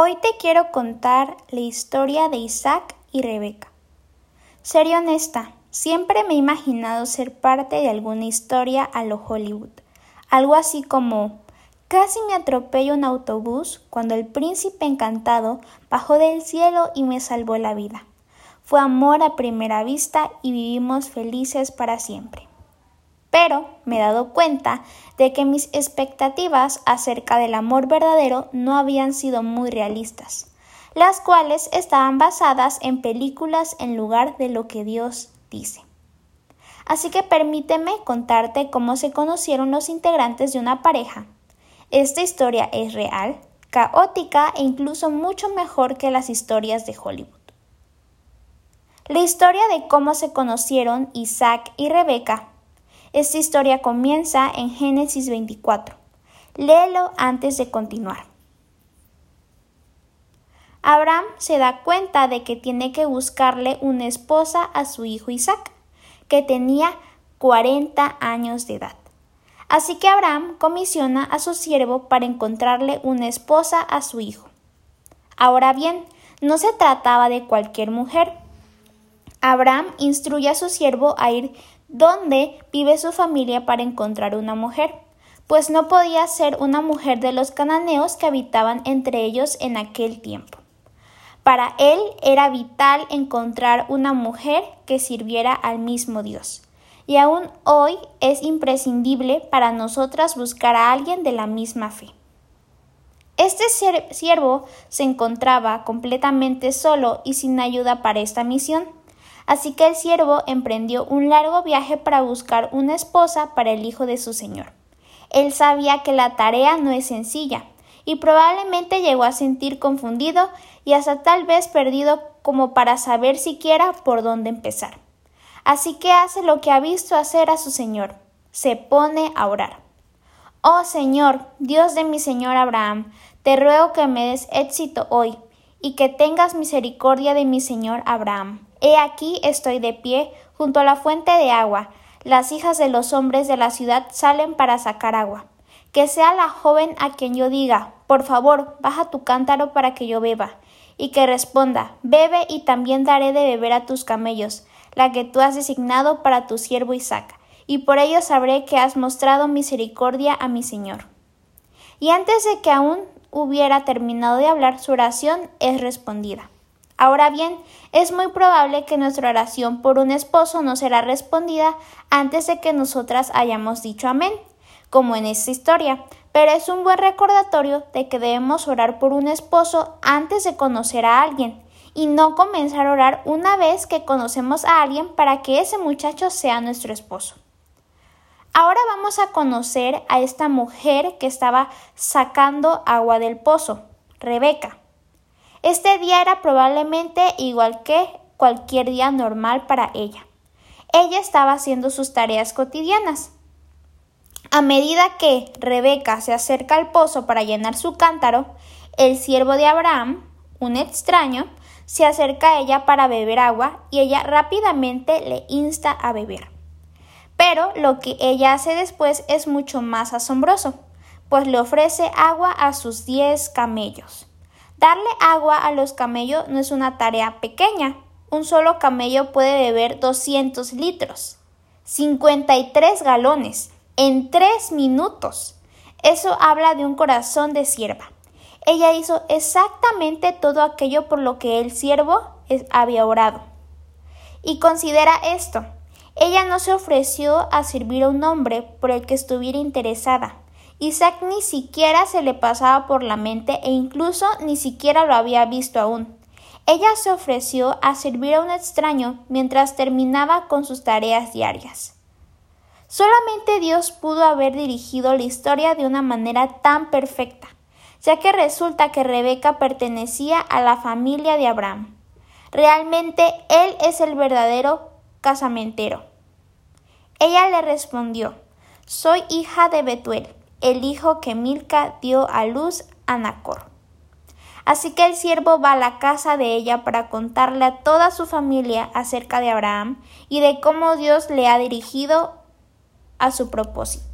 Hoy te quiero contar la historia de Isaac y Rebeca. Seré honesta, siempre me he imaginado ser parte de alguna historia a lo Hollywood. Algo así como casi me atropello un autobús cuando el príncipe encantado bajó del cielo y me salvó la vida. Fue amor a primera vista y vivimos felices para siempre pero me he dado cuenta de que mis expectativas acerca del amor verdadero no habían sido muy realistas, las cuales estaban basadas en películas en lugar de lo que Dios dice. Así que permíteme contarte cómo se conocieron los integrantes de una pareja. Esta historia es real, caótica e incluso mucho mejor que las historias de Hollywood. La historia de cómo se conocieron Isaac y Rebeca esta historia comienza en Génesis 24. Léelo antes de continuar. Abraham se da cuenta de que tiene que buscarle una esposa a su hijo Isaac, que tenía 40 años de edad. Así que Abraham comisiona a su siervo para encontrarle una esposa a su hijo. Ahora bien, no se trataba de cualquier mujer. Abraham instruye a su siervo a ir donde vive su familia para encontrar una mujer, pues no podía ser una mujer de los cananeos que habitaban entre ellos en aquel tiempo. Para él era vital encontrar una mujer que sirviera al mismo Dios. Y aún hoy es imprescindible para nosotras buscar a alguien de la misma fe. Este siervo se encontraba completamente solo y sin ayuda para esta misión. Así que el siervo emprendió un largo viaje para buscar una esposa para el hijo de su señor. Él sabía que la tarea no es sencilla, y probablemente llegó a sentir confundido y hasta tal vez perdido como para saber siquiera por dónde empezar. Así que hace lo que ha visto hacer a su Señor, se pone a orar. Oh Señor, Dios de mi Señor Abraham, te ruego que me des éxito hoy, y que tengas misericordia de mi Señor Abraham He aquí estoy de pie junto a la fuente de agua. Las hijas de los hombres de la ciudad salen para sacar agua. Que sea la joven a quien yo diga, por favor, baja tu cántaro para que yo beba, y que responda, bebe y también daré de beber a tus camellos, la que tú has designado para tu siervo Isaac, y por ello sabré que has mostrado misericordia a mi Señor. Y antes de que aún hubiera terminado de hablar, su oración es respondida. Ahora bien, es muy probable que nuestra oración por un esposo no será respondida antes de que nosotras hayamos dicho amén, como en esta historia, pero es un buen recordatorio de que debemos orar por un esposo antes de conocer a alguien y no comenzar a orar una vez que conocemos a alguien para que ese muchacho sea nuestro esposo. Ahora vamos a conocer a esta mujer que estaba sacando agua del pozo, Rebeca. Este día era probablemente igual que cualquier día normal para ella. Ella estaba haciendo sus tareas cotidianas. A medida que Rebeca se acerca al pozo para llenar su cántaro, el siervo de Abraham, un extraño, se acerca a ella para beber agua y ella rápidamente le insta a beber. Pero lo que ella hace después es mucho más asombroso, pues le ofrece agua a sus diez camellos. Darle agua a los camellos no es una tarea pequeña. Un solo camello puede beber 200 litros, 53 galones, en 3 minutos. Eso habla de un corazón de sierva. Ella hizo exactamente todo aquello por lo que el siervo había orado. Y considera esto. Ella no se ofreció a servir a un hombre por el que estuviera interesada. Isaac ni siquiera se le pasaba por la mente e incluso ni siquiera lo había visto aún. Ella se ofreció a servir a un extraño mientras terminaba con sus tareas diarias. Solamente Dios pudo haber dirigido la historia de una manera tan perfecta, ya que resulta que Rebeca pertenecía a la familia de Abraham. Realmente él es el verdadero casamentero. Ella le respondió Soy hija de Betuel el hijo que Milca dio a luz a Nacor. Así que el siervo va a la casa de ella para contarle a toda su familia acerca de Abraham y de cómo Dios le ha dirigido a su propósito.